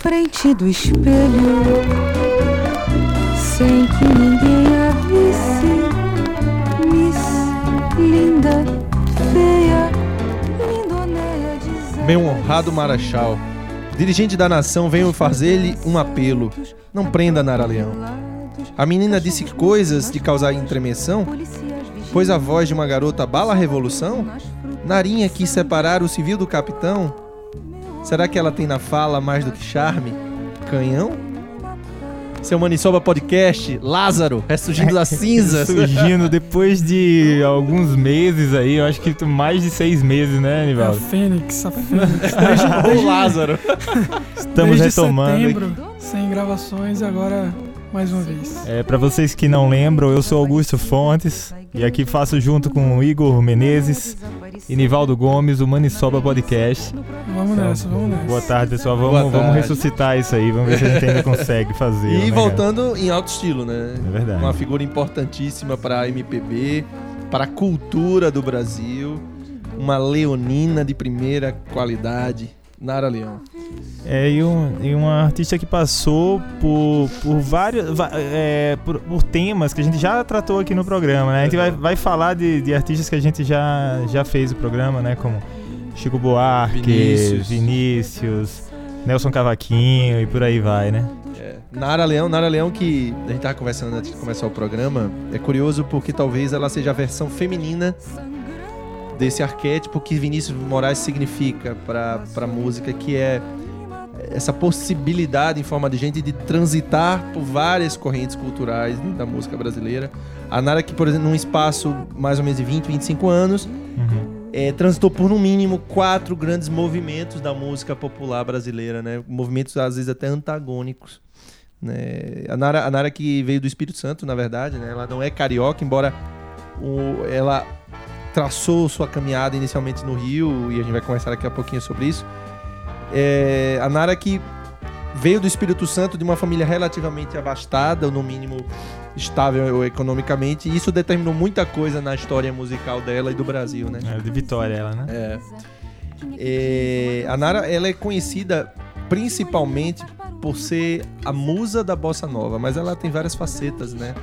frente do espelho, sem que ninguém a visse. Miss linda, feia, lindoneia dizendo. Meu honrado Marechal, dirigente da nação, venho fazer-lhe um apelo. Não prenda Nara Leão. A menina disse coisas de causar entremeção, pois a voz de uma garota abala a revolução? Narinha quis separar o civil do capitão? Será que ela tem na fala mais do que charme? Canhão? Seu Manisoba Podcast, Lázaro, ressurgindo das cinzas. Surgindo depois de alguns meses aí, eu acho que mais de seis meses, né, É a Nivaldo? Fênix, a Fênix. Desde, desde, Lázaro. Estamos desde retomando. aqui. setembro, sem gravações, e agora mais uma vez. É, para vocês que não lembram, eu sou Augusto Fontes e aqui faço junto com o Igor Menezes e Nivaldo Gomes o Manisoba Podcast. Vamos nessa, vamos nessa. Boa tarde, pessoal. Vamos, vamos tarde. ressuscitar isso aí, vamos ver se a gente ainda consegue fazer. né, E cara? voltando em alto estilo, né? É verdade. Uma figura importantíssima para a MPB, para a cultura do Brasil, uma leonina de primeira qualidade, Nara Leão. É, e, um, e uma artista que passou por, por vários. é, por, por temas que a gente já tratou aqui no programa, né? A gente vai, vai falar de, de artistas que a gente já, já fez o programa, né? Como Chico Buarque, Vinícius. Vinícius, Nelson Cavaquinho e por aí vai, né? É, Nara Leão, Nara Leão que a gente tava conversando antes de começar o programa, é curioso porque talvez ela seja a versão feminina desse arquétipo que Vinícius Moraes significa para a música, que é essa possibilidade em forma de gente de transitar por várias correntes culturais da música brasileira. A Nara que, por exemplo, num espaço mais ou menos de 20, 25 anos, Uhum. é, transitou por no mínimo quatro grandes movimentos da música popular brasileira, né? Movimentos às vezes até antagônicos. Né? A, Nara, a Nara que veio do Espírito Santo, na verdade, né? Ela não é carioca, embora o- ela traçou sua caminhada inicialmente no Rio, e a gente vai conversar daqui a pouquinho sobre isso. É, a Nara que veio do Espírito Santo de uma família relativamente abastada, ou no mínimo estável economicamente, e isso determinou muita coisa na história musical dela e do Brasil, né? É de Vitória ela, né? É. É, a Nara ela é conhecida principalmente por ser a musa da bossa nova, mas ela tem várias facetas, né?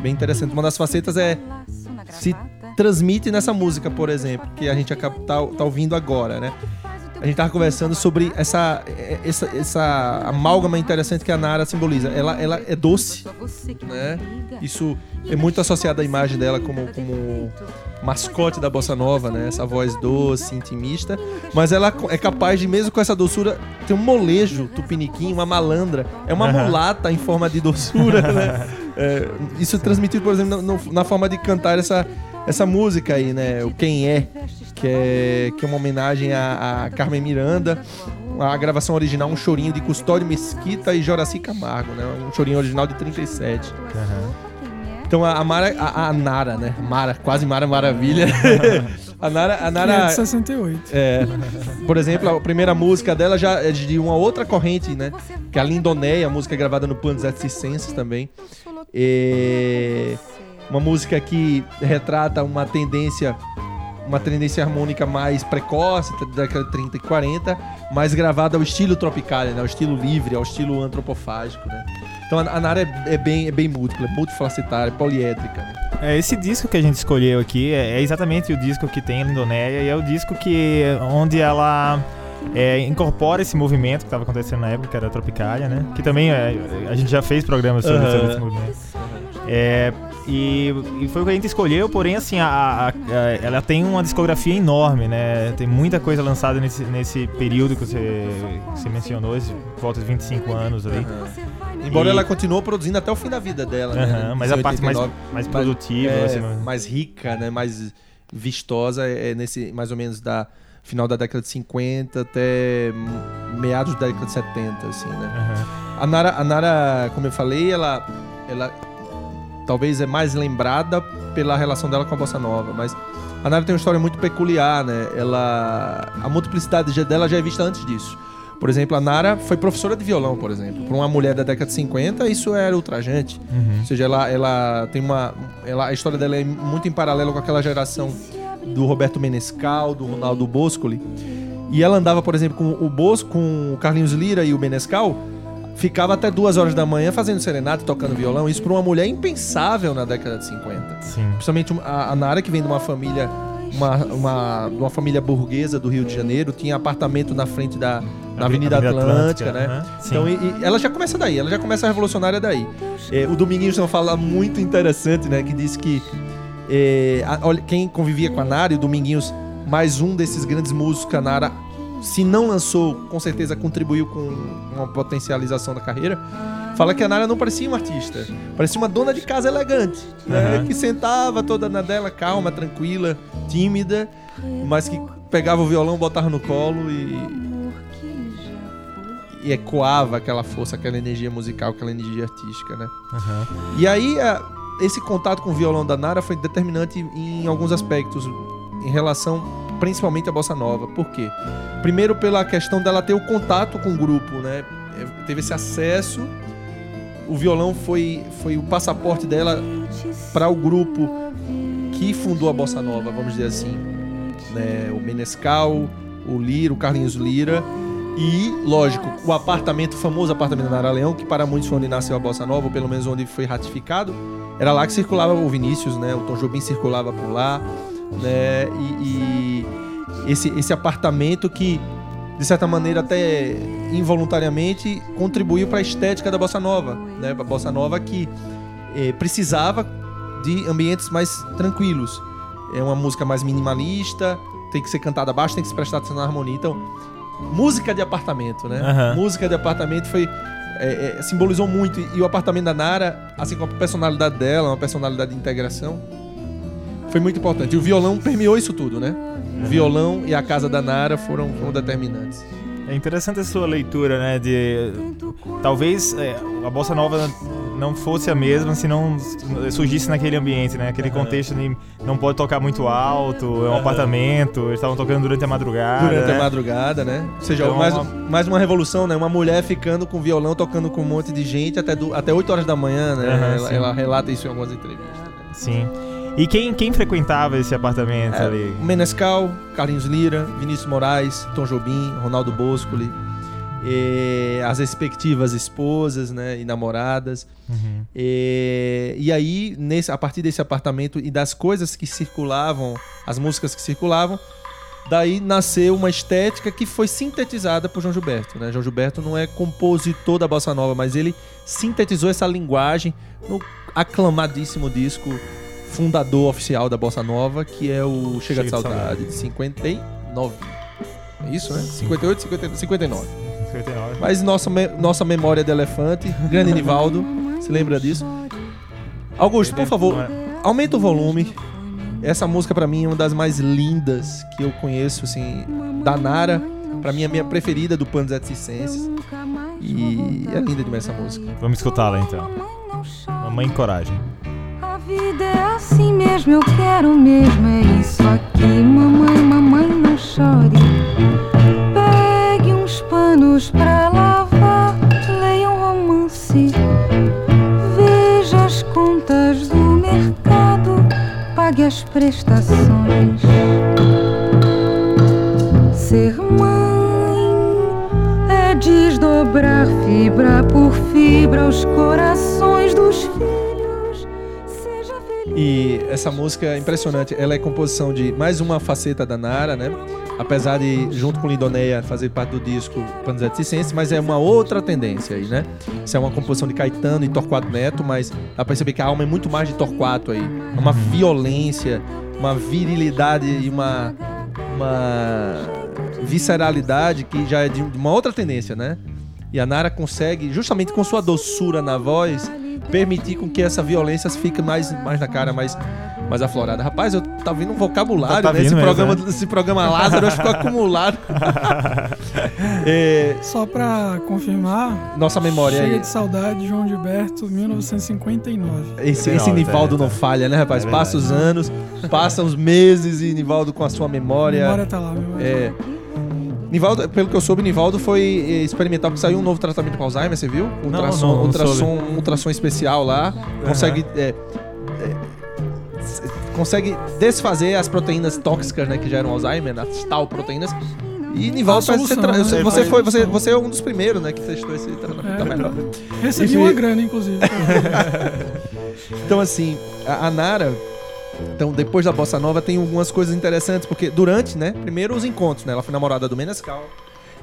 Bem interessante. Uma das facetas é se transmite nessa música, por exemplo, que a gente acaba tá, tá ouvindo agora, né? A gente tava conversando sobre essa, essa, essa amálgama interessante que a Nara simboliza. Ela, ela é doce, né? Isso é muito associado à imagem dela como, como mascote da bossa nova, né? Essa voz doce, intimista, mas ela é capaz de mesmo com essa doçura ter um molejo tupiniquim, uma malandra, é uma mulata em forma de doçura, né? É, isso transmitido, por exemplo, no- na forma de cantar essa essa música aí, né? O Quem É, que é, que é uma homenagem a, a Carmen Miranda. A gravação original, um chorinho de Custódio Mesquita e Joraci Camargo, né? Um chorinho original de 37. Aham. Então a, a Mara, a, a Nara, né? Mara, quase Mara Maravilha. a Nara, a Que é Nara de 68. é, por exemplo, a primeira música dela já é de uma outra corrente, né? Que é a Lindonéia, a música gravada no Panos et Circenses também. É uma música que retrata uma tendência uma tendência harmônica mais precoce, da década de 30 e 40, mais gravada ao estilo tropical, né? ao estilo livre, ao estilo antropofágico, né? Então a a Nara é, é bem, é bem múltipla, é multifacetária, poliédrica. né? É, esse disco que a gente escolheu aqui é, é exatamente o disco que tem a Lindonéia e é o disco que onde ela é, incorpora esse movimento que estava acontecendo na época, que era a Tropicália, né? Que também é, a gente já fez programas sobre, sobre esse movimento. É, e, e foi o que a gente escolheu, porém, assim, a, a- a- ela tem uma discografia enorme, né? Tem muita coisa lançada nesse, nesse período que você, que você mencionou, esse, volta de 25 anos ali. Embora E- ela continuou produzindo até o fim da vida dela, né? Aham, mas a parte mais, 89. mais produtiva, é, assim, mais rica, né? Mais vistosa é nesse mais ou menos da final da década de 50 até meados da década de 70, assim, né? aham. A Nara, a Nara, como eu falei, ela ela talvez é mais lembrada pela relação dela com a bossa nova, mas a Nara tem uma história muito peculiar, né? Ela a multiplicidade dela já é vista antes disso. Por exemplo, a Nara foi professora de violão, por exemplo. Para uma mulher da década de 50, isso era ultrajante. Uhum. Ou seja, ela, ela tem uma. Ela, a história dela é muito em paralelo com aquela geração do Roberto Menescal, do Ronaldo Boscoli. e ela andava, por exemplo, com o Bosco, com o Carlinhos Lira e o Menescal, ficava até duas horas da manhã fazendo serenata, e tocando violão. Isso para uma mulher é impensável na década de 50. Sim. Principalmente a, a Nara, que vem de uma família uma, uma, de uma família burguesa do Rio de Janeiro, tinha apartamento na frente da na Avenida, Atlântica, né? aham, sim. Então, e- e ela já começa daí, ela já começa a revolucionária daí. É, o Dominguinhos tem uma fala muito interessante, né? Que diz que é, a- olha, quem convivia com a Nara e o Dominguinhos, mais um desses grandes músicos que a Nara, se não lançou, com certeza contribuiu com uma potencialização da carreira. Fala que a Nara não parecia uma artista, parecia uma dona de casa elegante, né? Aham. Que sentava toda na dela, calma, tranquila, tímida, mas que pegava o violão, botava no colo e, e ecoava aquela força, aquela energia musical, aquela energia artística, né? Aham. E aí, a- esse contato com o violão da Nara foi determinante em alguns aspectos, em relação principalmente à bossa nova. Por quê? Primeiro, pela questão dela ter o contato com o grupo, né? É, Teve esse acesso. O violão foi, foi o passaporte dela para o grupo que fundou a bossa nova, vamos dizer assim. Né? O Menescal, o Lira, o Carlinhos Lira. E, lógico, o apartamento, o famoso apartamento da Nara Leão, que para muitos foi onde nasceu a Bossa Nova, ou pelo menos onde foi ratificado, era lá que circulava o Vinícius, né? O Tom Jobim circulava por lá, né? E, e esse, esse apartamento que, de certa maneira, até involuntariamente, contribuiu para a estética da Bossa Nova, né? A Bossa Nova que eh, precisava de ambientes mais tranquilos. É uma música mais minimalista, tem que ser cantada baixo, tem que se prestar atenção na harmonia. Então, música de apartamento, né? Aham. Música de apartamento foi. é, é, simbolizou muito. E o apartamento da Nara, assim como a personalidade dela, uma personalidade de integração, foi muito importante. E o violão permeou isso tudo, né? O violão e a casa da Nara foram, foram determinantes. É interessante a sua leitura, né? De talvez é, a bossa nova não fosse a mesma se não surgisse naquele ambiente, né? Aquele contexto de não pode tocar muito alto, é um apartamento, eles estavam tocando durante a madrugada. Durante né? a madrugada, né? Ou seja, Então, mais, uma- mais uma revolução, né? Uma mulher ficando com violão, tocando com um monte de gente até, do, até 8 horas da manhã, né? Aham, ela, ela relata isso em algumas entrevistas. né? Sim. E quem, quem frequentava esse apartamento É, ali? Menescal, Carlinhos Lira, Vinícius Moraes, Tom Jobim, Ronaldo Boscoli, as respectivas esposas né, e namoradas. Uhum. Eh, e aí, nesse, a partir desse apartamento e das coisas que circulavam, as músicas que circulavam, daí nasceu uma estética que foi sintetizada por João Gilberto. Né? João Gilberto não é compositor da Bossa Nova, mas ele sintetizou essa linguagem no aclamadíssimo disco fundador oficial da Bossa Nova, que é o Chega, de Saudade, de 59. É isso, né? 58, 50, 59. 59. Mas nossa, me- nossa memória de elefante, grande Nivaldo, se lembra disso? Augusto, por favor, aumenta o volume. Essa música pra mim é uma das mais lindas que eu conheço, assim, da Nara. Pra mim é a minha preferida do Panos et. E é linda demais essa música. Vamos escutá-la então. Mamãe Coragem. Vida é assim mesmo, eu quero mesmo, é isso aqui. Mamãe, mamãe, não chore. Pegue uns panos pra lavar, leia um romance. Veja as contas do mercado, pague as prestações. Ser mãe é desdobrar fibra por fibra os corações dos filhos. E essa música é impressionante. Ela é composição de mais uma faceta da Nara, né? Apesar de, junto com Lindoneia, fazer parte do disco Panos et Circenses, mas é uma outra tendência aí, né? Isso é uma composição de Caetano e Torquato Neto, mas dá pra perceber que a alma é muito mais de Torquato aí. É uma violência, uma virilidade e uma, uma visceralidade que já é de uma outra tendência, né? E a Nara consegue, justamente com sua doçura na voz, permitir com que essa violência fique mais, mais na cara, mais, mais aflorada. Rapaz, eu tá vindo um vocabulário, Tá né? Esse vindo mesmo, programa, né? esse programa Lázaro ficou acumulado. É, Só pra confirmar, nossa memória Chega aí. de Saudade, João Gilberto, 1959. Esse, esse tá, Nivaldo tá. não falha, né, rapaz? É Passa os anos, passam os meses e Nivaldo com a sua A memória. memória tá lá, a memória. É. Nivaldo, pelo que eu soube, Nivaldo foi eh, experimental, porque saiu um novo tratamento para Alzheimer, você viu? Não, Ultrassom, não, não ultrassom, soube. um ultrassom especial lá. Consegue. é, é, s- consegue desfazer as proteínas tóxicas, né? Que geram Alzheimer, as tal proteínas. E Nivaldo, A solução, tra- né? você, foi- você, você é um dos primeiros, né, que testou esse tratamento É. da melhor. Recebi Enfim. uma grana, inclusive. Então, assim, a, a Nara. Então, depois da Bossa Nova, tem algumas coisas interessantes, porque durante, né? Primeiro os encontros, né? Ela foi namorada do Menescal.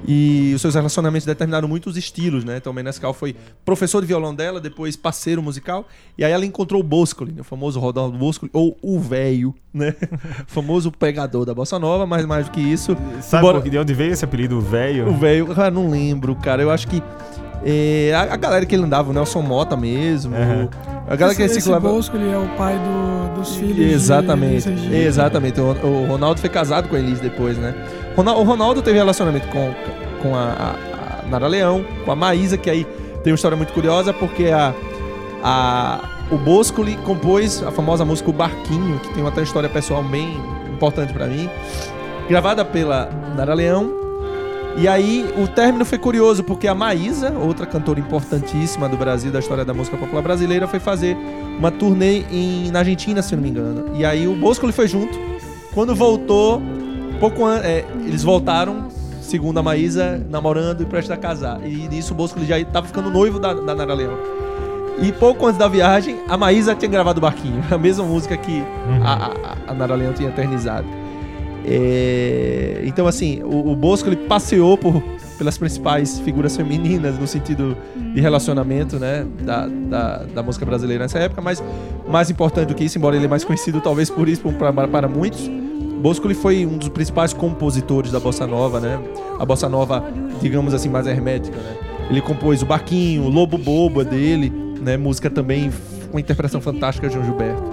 E os seus relacionamentos determinaram muito os estilos, né? Então, o Menescal foi professor de violão dela, depois parceiro musical. E aí ela encontrou o Boscoli, né, o famoso Rodolfo Boscoli, ou o velho, né? o famoso pegador da Bossa Nova, mas mais do que isso, Sabe Embora- de onde veio esse apelido o velho? velho, cara, não lembro, cara. Eu acho que. É, a, a galera que ele andava, o Nelson Mota mesmo. Aham. A galera que esse, esse circulava. Bosco, ele é o pai do- dos filhos de Exatamente, Regina. exatamente. O, o Ronaldo foi casado com a Elis depois, né? O Ronaldo teve relacionamento com, com a, a- a Nara Leão, com a Maísa, que aí tem uma história muito curiosa, porque a, a, o Boscoli compôs a famosa música O Barquinho, que tem uma até história pessoal bem importante pra mim, gravada pela Nara Leão. E aí o término foi curioso, porque a Maísa, outra cantora importantíssima do Brasil, da história da música popular brasileira, foi fazer uma turnê em, na Argentina, se não me engano. E aí o Bosco foi junto. Quando voltou, pouco an- é, eles voltaram, segundo a Maísa, namorando e prestes a casar. E nisso o Bosco já estava ficando noivo da, da Nara Leão. E pouco antes da viagem, a Maísa tinha gravado o Barquinho, a mesma música que a, a, a Nara Leão tinha eternizado. É, então, assim, o, o Bosco ele passeou por, pelas principais figuras femininas no sentido de relacionamento, né, da, da, da música brasileira nessa época, mas mais importante do que isso, embora ele é mais conhecido talvez por isso para, para muitos, Bosco ele foi um dos principais compositores da bossa nova, né? A bossa nova, digamos assim, mais hermética, né? Ele compôs o Barquinho, o Lobo Bobo é dele, né? Música também com interpretação fantástica de João Gilberto.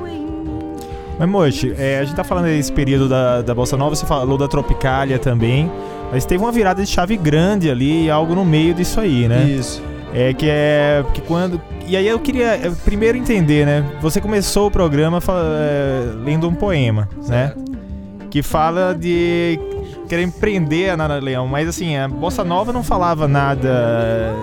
Mas, Mochi, é, a gente tá falando desse período da, da Bossa Nova, você falou da Tropicália também, mas teve uma virada de chave grande ali, algo no meio disso aí, né? Isso. É que é que quando e aí eu queria primeiro entender, né? Você começou o programa fala- é, lendo um poema, né? Que fala de querer empreender a Nara Leão, mas assim a bossa nova não falava nada.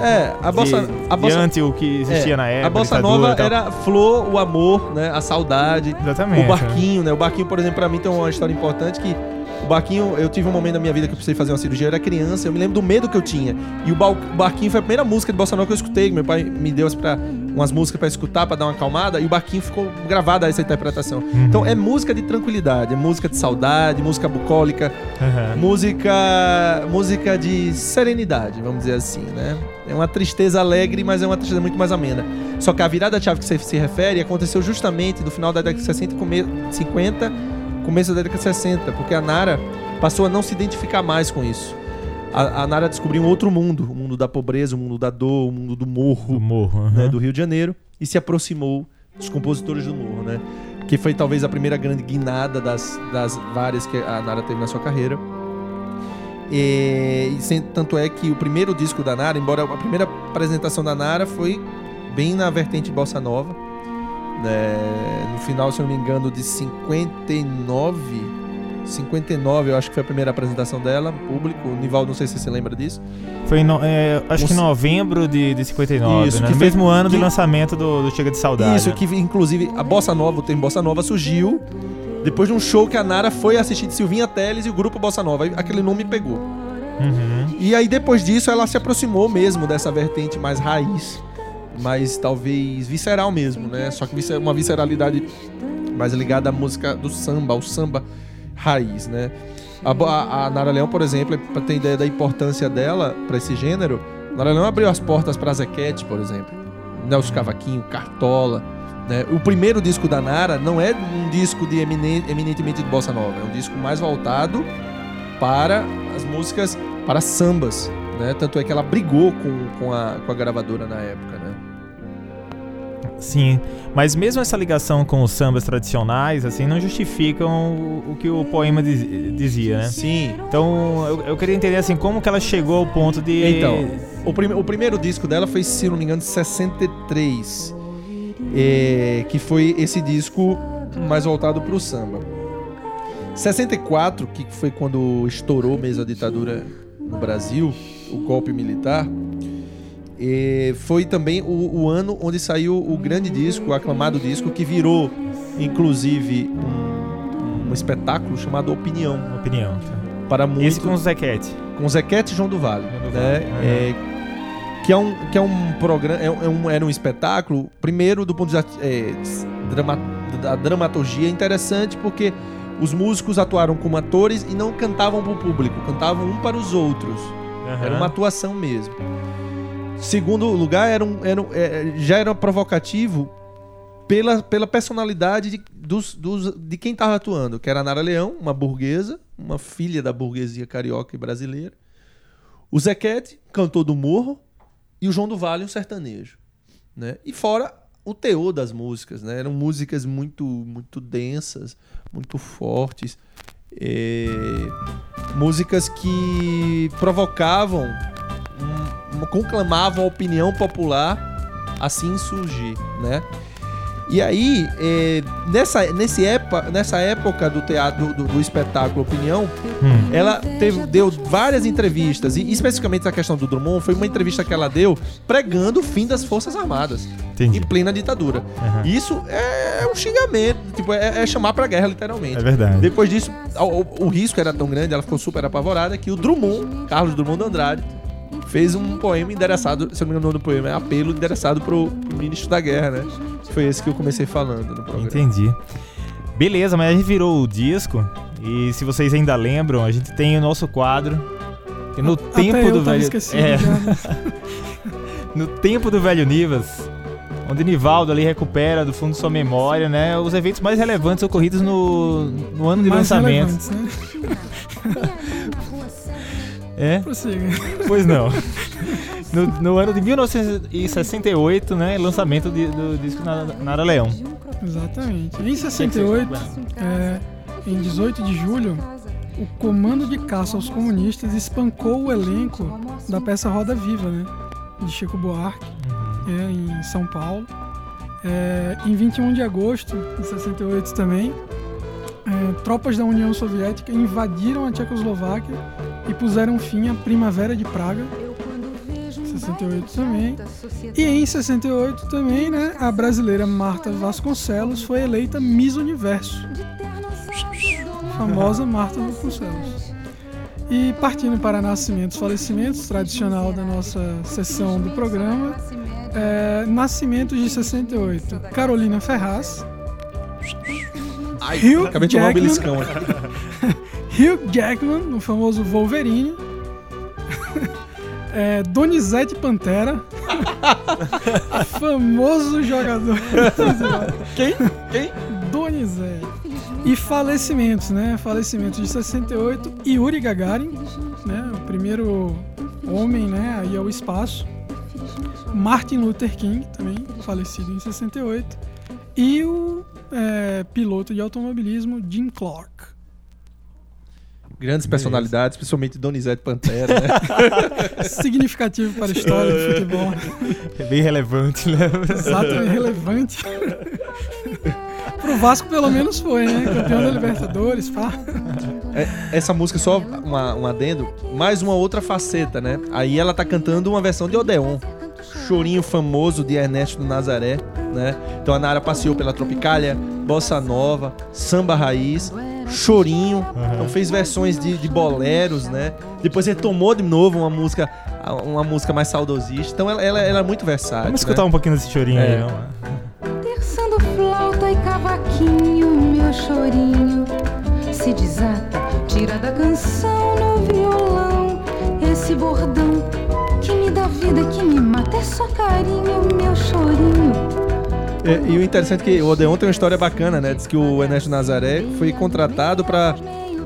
É, a bossa, de, a bossa, diante o que existia é, na época. a bossa nova era flor, o amor, né? A saudade, exatamente. o barquinho, né? O barquinho, por exemplo, pra mim tem uma história importante que o barquinho, eu tive um momento da minha vida que eu precisei fazer uma cirurgia, eu era criança, eu me lembro do medo que eu tinha. E o, ba- o barquinho foi a primeira música de bossa nova que eu escutei, meu pai me deu pra, umas músicas pra escutar, pra dar uma acalmada, e o barquinho ficou gravada essa interpretação. Uhum. Então é música de tranquilidade, é música de saudade, música bucólica, Aham. música música de serenidade, vamos dizer assim, né? É uma tristeza alegre, mas é uma tristeza muito mais amena. Só que a virada de chave que você se refere aconteceu justamente no final da década de 60 e come 50, começo da década de 60, porque a Nara passou a não se identificar mais com isso. A, a Nara descobriu um outro mundo, o mundo da pobreza, o mundo da dor, o mundo do morro, O morro. né, aham. do Rio de Janeiro e se aproximou dos compositores do morro, né? Que foi talvez a primeira grande guinada das, das várias que a Nara teve na sua carreira. E, e tanto é que o primeiro disco da Nara, embora a primeira apresentação da Nara foi bem na vertente bossa nova, né? No final, se eu não me engano, de 59, 59, eu acho que foi a primeira apresentação dela, público. O Nivaldo, não sei se você lembra disso. Foi no- é, acho que em novembro de, de 59, Isso, né? No foi- mesmo ano de que- lançamento do, do Chega de Saudade. Isso, né? que inclusive a Bossa Nova, o termo Bossa Nova surgiu depois de um show que a Nara foi assistir de Silvinha Teles e o grupo Bossa Nova. Aquele nome pegou. Uhum. E aí depois disso ela se aproximou mesmo dessa vertente mais raiz, mais talvez visceral mesmo, né? Só que uma visceralidade mais ligada à música do samba, ao samba raiz, né? A, a- a Nara Leão, por exemplo, para ter ideia da importância dela para esse gênero, Nara Leão abriu as portas para Zequete, por exemplo, Nelson Cavaquinho, Cartola, né? O primeiro disco da Nara não é um disco de eminen- eminentemente de bossa nova, é um disco mais voltado para as músicas, para sambas, né? Tanto é que ela brigou com, com, a, com a gravadora na época, né? Sim, mas mesmo essa ligação com os sambas tradicionais, assim, não justificam o, o que o poema diz- dizia, né? Sim. Então, eu, eu queria entender, assim, como que ela chegou ao ponto de... Então, o, prime- o primeiro disco dela foi, se não me engano, de 63. é, que foi esse disco mais voltado pro samba. 64, que foi quando estourou mesmo a ditadura no Brasil, o golpe militar, é, foi também o, o ano onde saiu o grande disco, o aclamado disco, que virou, inclusive, um, um espetáculo chamado Opinião. Opinião. Para muito... Esse com o Zequete. com Zequete e João do Vale, João do né? Vale, É, que é um que é um programa é um, é um- era um espetáculo primeiro do ponto de vista é, drama, da dramaturgia interessante porque os músicos atuaram como atores e não cantavam para o público, cantavam um para os outros. Era uma atuação mesmo. Segundo lugar, era um, era um- é, já era provocativo pela, pela personalidade de, dos, dos- de quem estava atuando, que era a Nara Leão, uma burguesa, uma filha da burguesia carioca e brasileira. O Zequete, cantor do morro, e o João do Vale, um sertanejo. Né? E fora o teor das músicas, né? Eram músicas muito, muito densas, muito fortes. é, músicas que provocavam, conclamavam a opinião popular assim surgir, né? E aí, é, nessa, nesse época, nessa época do teatro, do, do espetáculo Opinião, Hum. ela teve, deu várias entrevistas, e especificamente a questão do Drummond, foi uma entrevista que ela deu pregando o fim das Forças Armadas, Entendi. em plena ditadura. Aham. Isso é um xingamento, tipo, é, é chamar pra guerra, literalmente. É verdade. Depois disso, o, o- o risco era tão grande, ela ficou super apavorada, que o Drummond, Carlos Drummond de Andrade, fez um poema endereçado, se eu não me engano o nome do poema, é apelo endereçado pro, pro ministro da guerra, né? Foi esse que eu comecei falando no programa. Entendi. Beleza, mas a gente virou o disco e se vocês ainda lembram, a gente tem o nosso quadro. que no Até tempo eu do tava velho, é, no tempo do velho Nivas, onde Nivaldo ali recupera do fundo de sua memória, né, os eventos mais relevantes ocorridos no, no ano de Mais lançamento. relevantes, né? É? Prossiga. Pois não. No, no ano de 1968, né, lançamento de- do disco Na- Nara Leão. Exatamente. Em 68, é, em 18 de julho, o Comando de Caça aos Comunistas espancou o elenco da peça Roda Viva, né? De Chico Buarque, é, em São Paulo. É, em 21 de agosto de 68 também, é, tropas da União Soviética invadiram a Tchecoslováquia e puseram fim à Primavera de Praga, 68 também. E em 68 também, né, a brasileira Marta Vasconcelos foi eleita Miss Universo. Famosa Marta Vasconcelos. E partindo para nascimentos e falecimentos, tradicional da nossa sessão do programa, é, nascimentos de 68. Carolina Ferraz, Ai, Hugh acabei de tomar um beliscão aqui. Hugh Jackman, o famoso Wolverine. é, Donizete Pantera. famoso jogador. Quem? Quem? Donizete. E falecimentos, né? Falecimentos de 68. Yuri Gagarin, né? O primeiro homem, né? Aí ao espaço. Martin Luther King, também falecido em 68. E o é, piloto de automobilismo Jim Clark. Grandes personalidades, principalmente Donizete Pantera, né? significativo para a história do futebol. É bem relevante, né? Exato e relevante. Pro Vasco, pelo menos, foi, né? Campeão da Libertadores, pá. É, essa música, só uma, um adendo, mais uma outra faceta, né? Aí ela tá cantando uma versão de Odeon. Chorinho famoso de Ernesto Nazaré, né? Então a Nara passeou pela Tropicália, Bossa Nova, Samba Raiz, Chorinho. Então fez versões de, de boleros, né? Depois retomou de novo uma música, uma música mais saudosista. Então ela, ela, ela é muito versátil. Vamos escutar né? um pouquinho desse chorinho É. aí, vamos. Terçando flauta e cavaquinho, meu chorinho se desata, tira da canção no violão esse bordão que me dá vida, que me mata, é só carinho, meu chorinho. É, e o interessante é que o Odeon tem uma história bacana, né? Diz que o Ernesto Nazaré foi contratado pra,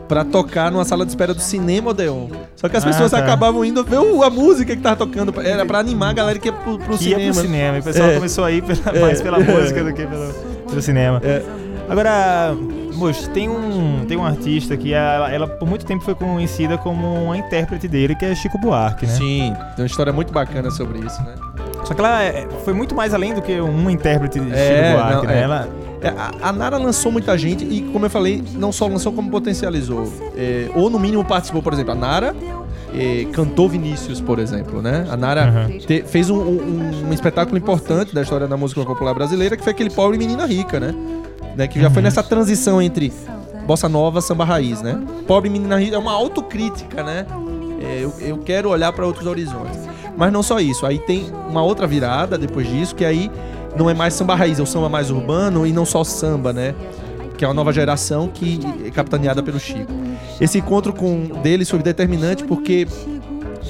pra tocar numa sala de espera do cinema Odeon. Só que as Ah, pessoas tá. acabavam indo ver a música que tava tocando. Era pra animar a galera que ia pro, pro Que ia cinema. pro cinema. E o pessoal É. começou a ir pela- É. mais pela música do que pelo, pelo cinema. É. Agora, moço, tem um, tem um artista que ela, ela por muito tempo foi conhecida como uma intérprete dele, que é Chico Buarque, né? Sim, tem uma história muito bacana sobre isso, né? Só que ela é- foi muito mais além do que uma intérprete de É, Chico Buarque, não, né? é. Ela, É, a, a Nara lançou muita gente e, como eu falei, não só lançou como potencializou. É, ou no mínimo participou, por exemplo, a Nara é, cantou Vinícius, por exemplo, né? A Nara Uhum. te- fez um, um- um espetáculo importante da história da música popular brasileira, que foi aquele Pobre Menina Rica, né? Né, Que já foi nessa transição entre bossa nova, samba raiz, né? Pobre Menina Rica é uma autocrítica, né? É, eu, eu quero olhar para outros horizontes. Mas não só isso. Aí tem uma outra virada depois disso, que aí não é mais samba raiz, é o samba mais urbano e não só samba, né? Que é uma nova geração que é capitaneada pelo Chico. Esse encontro com deles foi determinante porque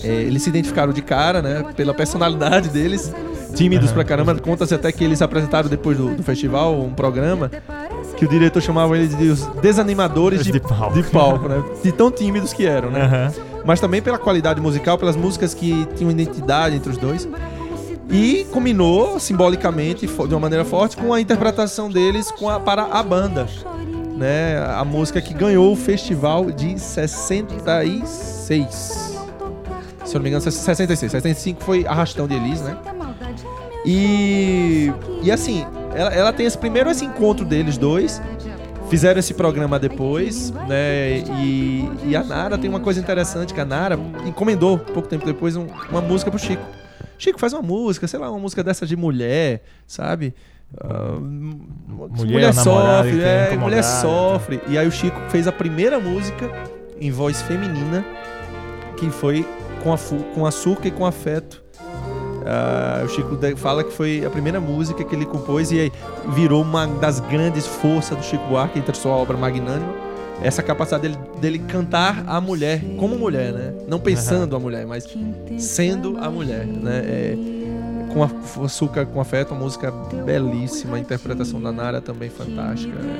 é, eles se identificaram de cara, né? Pela personalidade deles, tímidos pra caramba. Conta-se até que eles apresentaram depois do, do festival um programa que o diretor chamava eles de os desanimadores de, De palco. de palco, né? De tão tímidos que eram, né? Aham. Mas também pela qualidade musical, pelas músicas que tinham identidade entre os dois. E combinou simbolicamente, de uma maneira forte, com a interpretação deles a- para a banda. Né? A música que ganhou o festival de 66. Se eu não me engano, 66. 65 foi Arrastão de Elis, né? E, e assim, ela, ela tem esse primeiro esse encontro deles dois. Fizeram esse programa depois, né? E, e a Nara tem uma coisa interessante que a Nara encomendou pouco tempo depois um- uma música pro Chico. Chico faz uma música, sei lá, uma música dessa de mulher, sabe? Ah, mulher, que sofre, é, mulher né? sofre. E aí o Chico fez a primeira música em voz feminina, que foi com, a, com açúcar e com afeto. Ah, o Chico fala que foi a primeira música que ele compôs e virou uma das grandes forças do Chico Buarque entre sua obra magnânima. Essa capacidade dele, dele cantar a mulher como mulher, né? Não pensando a mulher, mas sendo a mulher, né? É, com a- açúcar com afeto, uma música belíssima, a interpretação da Nara também fantástica. né?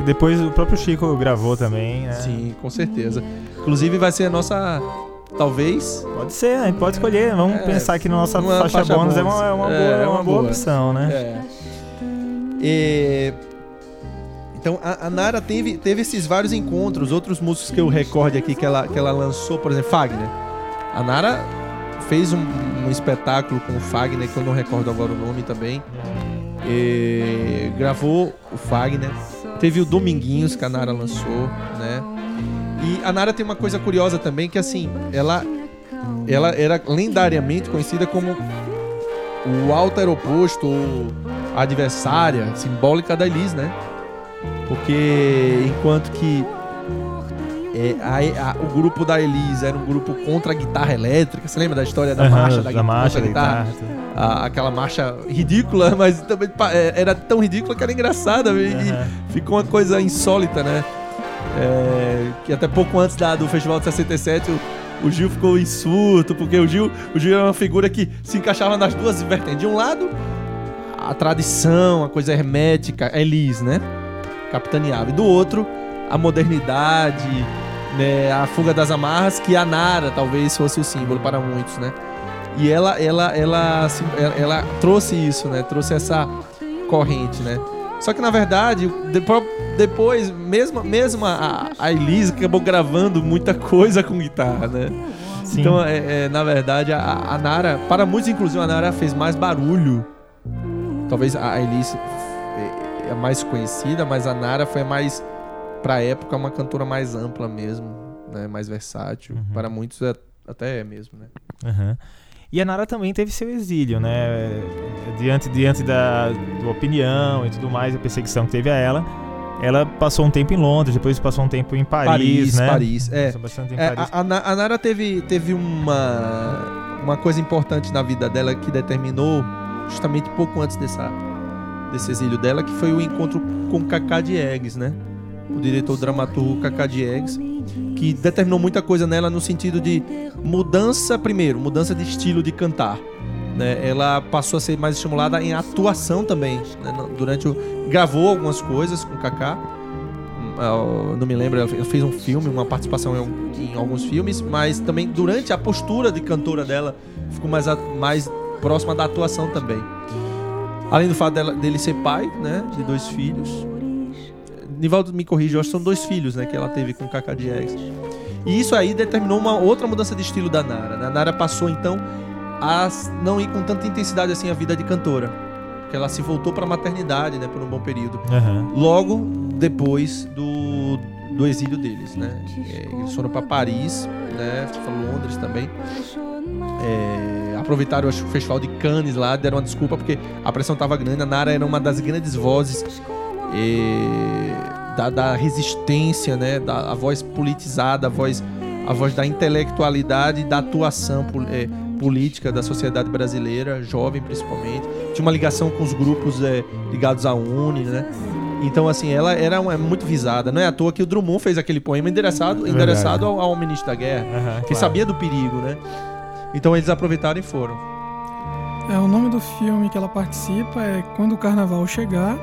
E depois o próprio Chico gravou também, né? Sim, com certeza. Inclusive vai ser a nossa, talvez, Pode ser, a gente pode escolher. Vamos É, pensar que na nossa uma faixa, faixa bônus é bônus. uma, é uma É, boa, é é uma uma boa boa. opção, né? É. E- Então a, a Nara teve, teve esses vários encontros, outros músicos que eu recorde aqui que ela, que ela lançou, por exemplo, Fagner. A Nara fez um, um espetáculo com o Fagner, que eu não recordo agora o nome também. E gravou o Fagner. Teve o Dominguinhos que a Nara lançou, né? E a Nara tem uma coisa curiosa também, que assim, ela, ela era lendariamente conhecida como o alter oposto, ou a adversária simbólica da Elis, né? Porque enquanto que é, a- a- o grupo da Elis era um grupo contra a guitarra elétrica, você lembra da história da marcha da, da marcha, da contra a guitarra? guitarra. A- aquela marcha ridícula, mas também é, era tão ridícula que era engraçada e, ficou uma coisa insólita, né? É, que até pouco antes da, do Festival de 67 o, o Gil ficou em surto, porque o Gil, o Gil é uma figura que se encaixava nas duas vertentes. De um lado, a tradição, a coisa hermética, Elis, né? Capitaneava. E do outro, a modernidade, né? a fuga das amarras, que a Nara talvez fosse o símbolo para muitos, né? E ela, ela, ela, ela, ela trouxe isso, né? Trouxe essa corrente, né? Só que na verdade, depois, mesmo, mesmo a, a Elise acabou gravando muita coisa com guitarra, né? Sim. Então, é, é, na verdade, a, a Nara, para muitos, inclusive, a Nara fez mais barulho. Talvez a Elise é, é mais conhecida, mas a Nara foi mais, pra época, uma cantora mais ampla mesmo, né? Mais versátil. Uhum. Para muitos, é- até é mesmo, né? Aham. E a Nara também teve seu exílio, né? Diante, diante da, da opinião e tudo mais, a perseguição que teve a ela. Ela passou um tempo em Londres, depois passou um tempo em Paris, Paris, né? Paris, é. É, Paris. a, a Na- a Nara teve, teve uma, uma coisa importante na vida dela que determinou justamente pouco antes dessa, desse exílio dela, que foi o encontro com Cacá Diegues, né? O diretor dramaturgo Cacá Diegues, que determinou muita coisa nela no sentido de mudança, primeiro, mudança de estilo de cantar. Né? Ela passou a ser mais estimulada em atuação também. né? Durante o, gravou algumas coisas com Cacá, eu não me lembro, ela fez um filme, uma participação em, em alguns filmes, mas também durante a postura de cantora dela ficou mais, a- mais próxima da atuação também. Além do fato dela- dele ser pai, né, de dois filhos. Nivaldo me corrige, eu acho que são dois filhos, né, que ela teve com Cacá Diegues. E isso aí determinou uma outra mudança de estilo da Nara. né? A Nara passou então a não ir com tanta intensidade assim a vida de cantora, porque ela se voltou para a maternidade, né, por um bom período Aham. logo depois do, do exílio deles, né? É, eles foram para Paris, né? Pra Londres também. É, aproveitaram acho, o festival de Cannes lá, deram uma desculpa porque a pressão tava grande. A Nara era uma das grandes vozes é, da, da resistência, né? Da, a voz politizada, a voz, a voz da intelectualidade e da atuação é, política da sociedade brasileira, jovem principalmente. Tinha uma ligação com os grupos é, ligados à UNE, né? Então, assim, ela era uma, muito visada. Não é à toa que o Drummond fez aquele poema endereçado, É endereçado ao, ao ministro da guerra, Aham, que claro. sabia do perigo, né? Então eles aproveitaram e foram. É, o nome do filme que ela participa é Quando o Carnaval Chegar.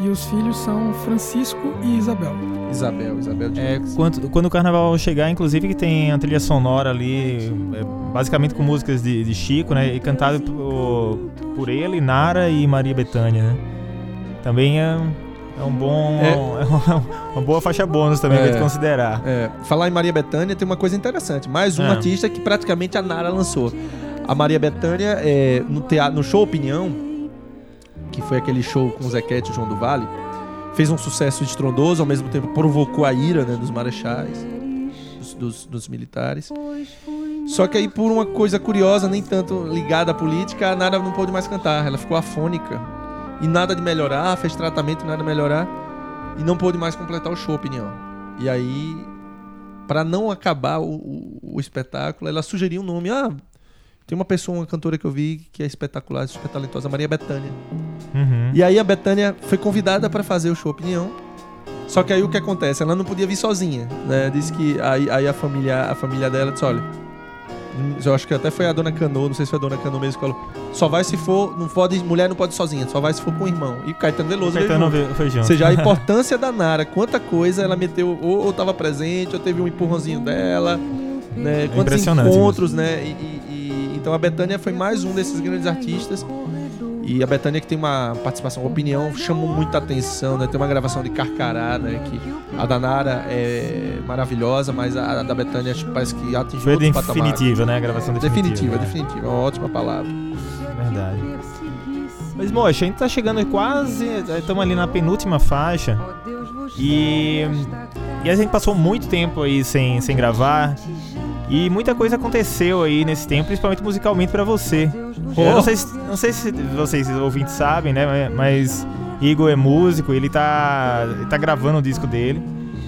E os filhos são Francisco e Isabel. Isabel, Isabel de É, quando, quando o carnaval chegar, inclusive, que tem a trilha sonora ali, é, basicamente com músicas de, de Chico, né? E cantado por, por ele, Nara e Maria Bethânia, né? Também é, é um bom. É. É uma, uma boa faixa bônus também É. pra gente considerar. É, falar em Maria Bethânia tem uma coisa interessante. Mais um Ah. artista que praticamente a Nara lançou. A Maria Bethânia, é, no, teatro, no show Opinião, que foi aquele show com o Zequete e o João do Vale, fez um sucesso estrondoso, ao mesmo tempo provocou a ira né, dos marechais, dos, dos- dos militares. Só que aí, por uma coisa curiosa, nem tanto ligada à política, a Nara não pôde mais cantar. Ela ficou afônica. E nada de melhorar, fez tratamento, nada de melhorar. E não pôde mais completar o show Opinião. E aí, Pra não acabar o, o- o espetáculo, ela sugeriu um nome. Ah, tem uma pessoa, uma cantora que eu vi que é espetacular, super talentosa, Maria Bethânia. Uhum. E aí a Bethânia foi convidada pra fazer o show Opinião. Só que aí o que acontece? Ela não podia vir sozinha, né? Disse que aí, aí a família a família dela disse, olha, hum, eu acho que até foi a dona Cano, não sei se foi a dona Cano mesmo que falou, só vai se for, não pode, mulher não pode ir sozinha, só vai se for com o irmão. E o Caetano Veloso veio Caetano junto. veio- foi junto. Ou seja, a importância da Nara, quanta coisa ela meteu, ou, ou tava presente, ou teve um empurrãozinho dela, né? Quantos impressionante encontros, né? E, e- e- então a Betânia foi mais um desses grandes artistas. E a Betânia que tem uma participação, opinião, chamou muita atenção, né? Tem uma gravação de Carcará, né? Que a da Nara é maravilhosa, mas a, a da Betânia acho que parece que atingiu Foi outro patamar. definitiva, né? A gravação definitiva. Definitiva, definitiva. É uma ótima palavra. Verdade. Mas, mocha, a gente tá chegando quase. Estamos ali na penúltima faixa. E, e a gente passou muito tempo aí sem, sem gravar. E muita coisa aconteceu aí nesse tempo, principalmente musicalmente pra você. Eu não sei, se, não sei se vocês ouvintes sabem, né? Mas Igor é músico, ele tá, ele tá gravando o disco dele.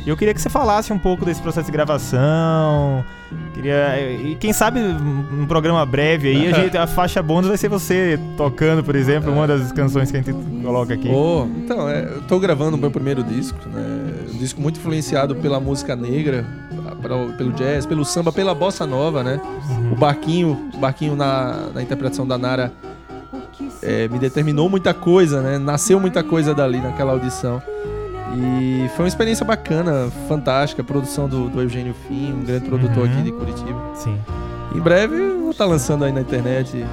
E eu queria que você falasse um pouco desse processo de gravação. Queria, e quem sabe um programa breve aí, a, gente, a faixa bônus vai ser você tocando, por exemplo, uma das canções que a gente coloca aqui. Oh, então, é, eu tô gravando o meu primeiro disco, né? Um disco muito influenciado pela música negra, pra- pelo jazz, pelo samba, pela bossa nova, né? O Barquinho, o Barquinho na, na interpretação da Nara é, me determinou muita coisa, né? Nasceu muita coisa dali naquela audição. E foi uma experiência bacana, fantástica, a produção do, do Eugênio Fim, um grande produtor Uhum. aqui de Curitiba. Sim. Em breve eu vou estar lançando aí na internet e- e-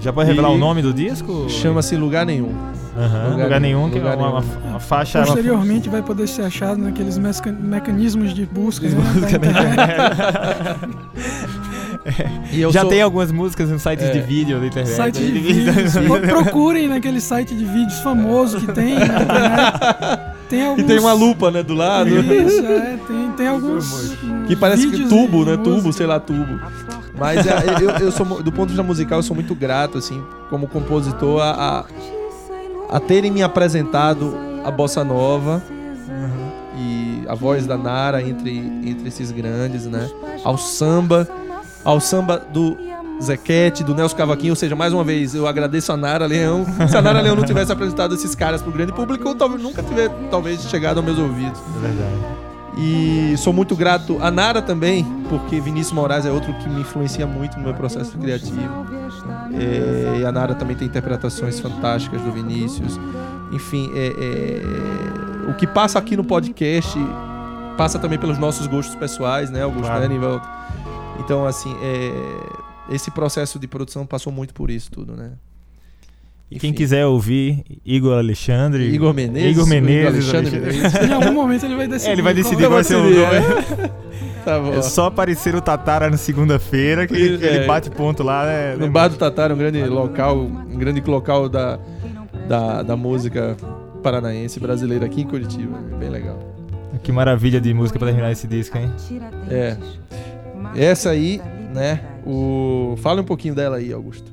Já pode revelar E- o nome do disco? e chama-se Lugar Nenhum. Aham, Lugar lugar, Nenhum, que Lugar é uma, uma, Nenhum. uma faixa. uma- Posteriormente vai poder ser achado naqueles mecanismos de busca, música, da né? internet. E eu Já sou- tem algumas músicas em sites É. de vídeo da internet. Site de vídeos. Pro- Procurem naquele site de vídeos famoso que tem na internet. Tem E alguns... tem uma lupa, né, do lado. Isso, é, tem, tem alguns. Que parece que tubo, de né? música. Tubo, sei lá, tubo. Mas é, eu, eu sou, do ponto de vista musical, eu sou muito grato, assim, como compositor, a, a, a terem me apresentado a bossa nova e a voz da Nara entre, entre esses grandes, né? Ao samba, ao samba do Zequete, do Nelson Cavaquinho, ou seja, mais uma vez, eu agradeço a Nara Leão. Se a Nara Leão não tivesse apresentado esses caras pro grande público, eu talvez nunca tivesse talvez chegado aos meus ouvidos. É verdade. E sou muito grato a Nara também, porque Vinícius Moraes é outro que me influencia muito no meu processo criativo. É, e a Nara também tem interpretações fantásticas do Vinícius. Enfim, é, é, o que passa aqui no podcast passa também pelos nossos gostos pessoais, né, Augusto Claro. né? Então, assim, é, esse processo de produção passou muito por isso tudo, né? E quem quiser ouvir Igor Alexandre. Igor Menezes, Igor Menezes. Alexandre Alexandre. Menezes. Em algum momento ele vai decidir. É, ele vai decidir qual vai ser o nome. Tá bom. É só aparecer o Tatara na segunda-feira que ele, Isso, que ele é. bate ponto lá. Né, No Bar do Tatar, um grande local, um grande local da, da, da música paranaense brasileira aqui em Curitiba. Bem legal. Que maravilha de música pra terminar esse disco, hein? É. Essa aí, né? O... Fala um pouquinho dela aí, Augusto.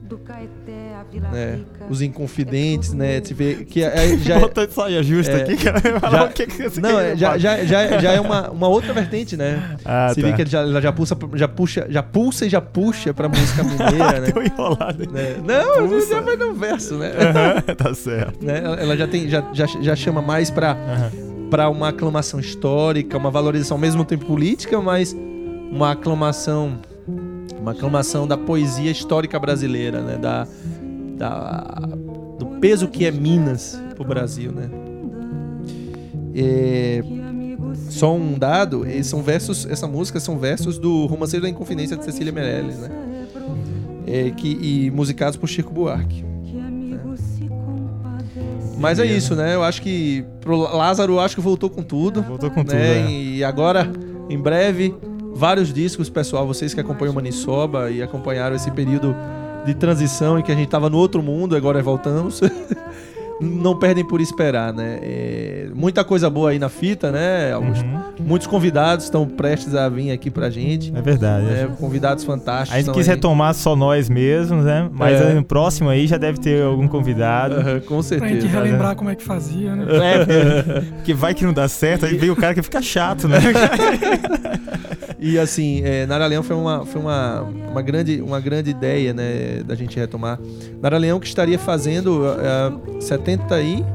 É, os Inconfidentes, né? Te vê que é, já Bota saia justa é, aqui, cara. já- o que que você não, quer é, já, já, já, já é uma, uma outra vertente, né? Ah, Você tá. vê que ele já, ela já, pulsa, já puxa, já pulsa e já puxa pra música mineira, né? Deu enrolado. Né? Não, Pulsa. já vai no verso, né? Tá certo. né? Ela já tem, já, já, já chama mais pra, Aham. pra uma aclamação histórica, uma valorização ao mesmo tempo política, mas uma aclamação, uma aclamação da poesia histórica brasileira, né? Da, da, do peso que é Minas pro Brasil, né? É, só um dado, são versos, essa música são versos do Romanceiro da Inconfidência de Cecília Meirelles, né? É, que, e musicados por Chico Buarque. Mas é isso, né? Eu acho que pro Lázaro, eu acho que voltou com tudo. Voltou com tudo, né? é. E agora, em breve, vários discos, pessoal. Vocês que acompanham o Manisoba e acompanharam esse período de transição em que a gente tava no outro mundo, agora voltamos. Não perdem por esperar, né? É, muita coisa boa aí na fita, né, Augusto? Uhum. Muitos convidados estão prestes a vir aqui pra gente. É verdade. né? Convidados fantásticos. A gente quis aí. retomar só nós mesmos, né? Mas É. no próximo aí já deve ter algum convidado. Aham, com Pra gente certeza. relembrar como é que fazia, né? É, que vai que não dá certo, aí vem o cara que fica chato, né? E assim, é, Nara Leão foi, uma, foi uma, uma, grande, uma grande ideia, né, da gente retomar. Nara Leão que estaria fazendo uh, 70 e...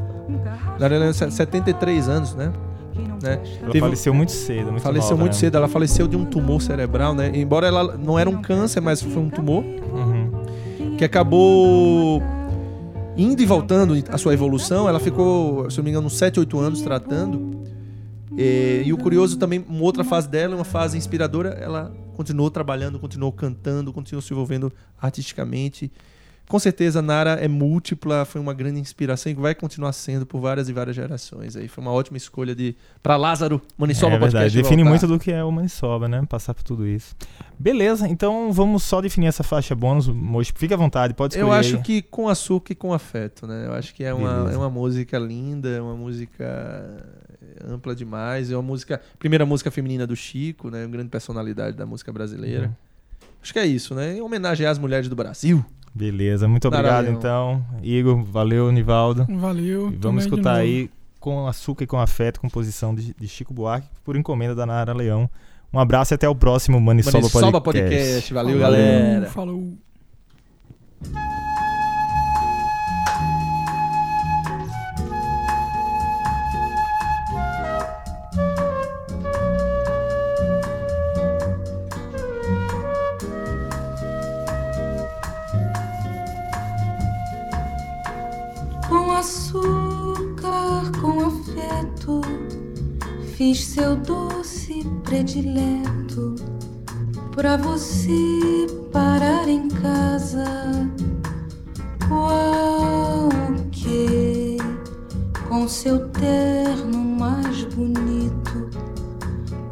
Leão, 73 anos, né? né? Ela Teve- faleceu muito cedo, muito faleceu nova, muito né? cedo, ela faleceu de um tumor cerebral, né? Embora ela não era um câncer, mas foi um tumor Uhum. que acabou indo e voltando a sua evolução. Ela ficou, se não me engano, uns 7, 8 anos tratando. E, e o curioso também, uma outra fase dela, uma fase inspiradora, ela continuou trabalhando, continuou cantando, continuou se envolvendo artisticamente. Com certeza, Nara é múltipla, foi uma grande inspiração e vai continuar sendo por várias e várias gerações. Aí foi uma ótima escolha de para Lázaro Manisoba é verdade, Podcast define voltar. muito do que é o Manisoba, né? Passar por tudo isso. Beleza, então vamos só definir essa faixa bônus, Mocho. Fique à vontade, pode escolher Eu acho aí. que com açúcar e com afeto, né? Eu acho que é uma, Beleza. é uma música linda, é uma música ampla demais. É uma música. Primeira música feminina do Chico, né? Uma grande personalidade da música brasileira. Uhum. Acho que é isso, né? Em homenagem às mulheres do Brasil. Beleza, muito obrigado então. Igor, valeu, Nivaldo. Valeu. E vamos escutar aí com açúcar e com afeto, composição de, de Chico Buarque, por encomenda da Nara Leão. Um abraço e até o próximo Manisoba, Manisoba Podcast. Podcast. Valeu, Falou, galera. Falou. Açúcar, com afeto, fiz seu doce predileto pra você parar em casa. Qual que com seu terno mais bonito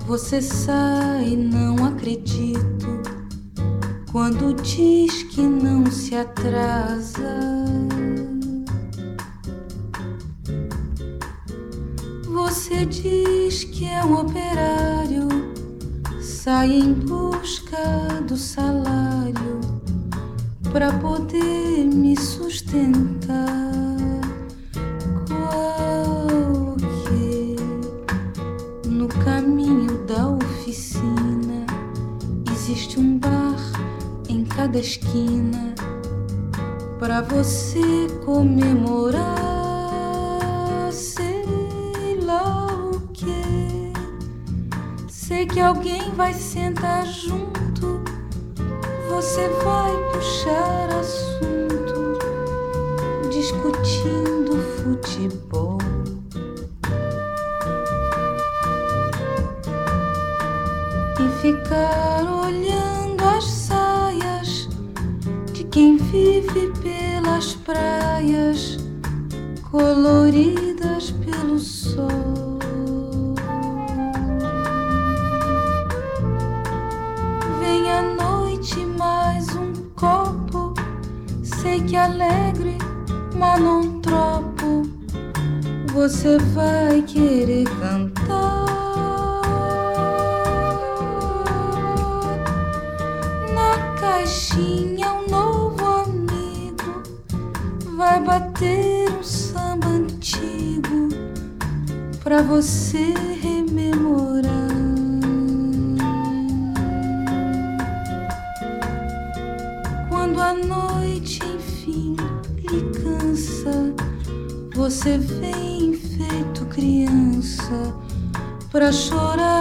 você sai, não acredito. Quando diz que não se atrasa. Você diz que é um operário, sai em busca do salário pra poder me sustentar. Qual que no caminho da oficina existe um bar em cada esquina pra você comemorar. Que alguém vai sentar junto. Você vai puxar assunto, discutindo futebol. E ficar olhando as saias de quem vive pelas praias coloridas pelo sol. Que alegre, mas não tropo. Você vai querer cantar na caixinha um novo amigo vai bater um samba antigo pra você rememorar. Você vem feito criança pra chorar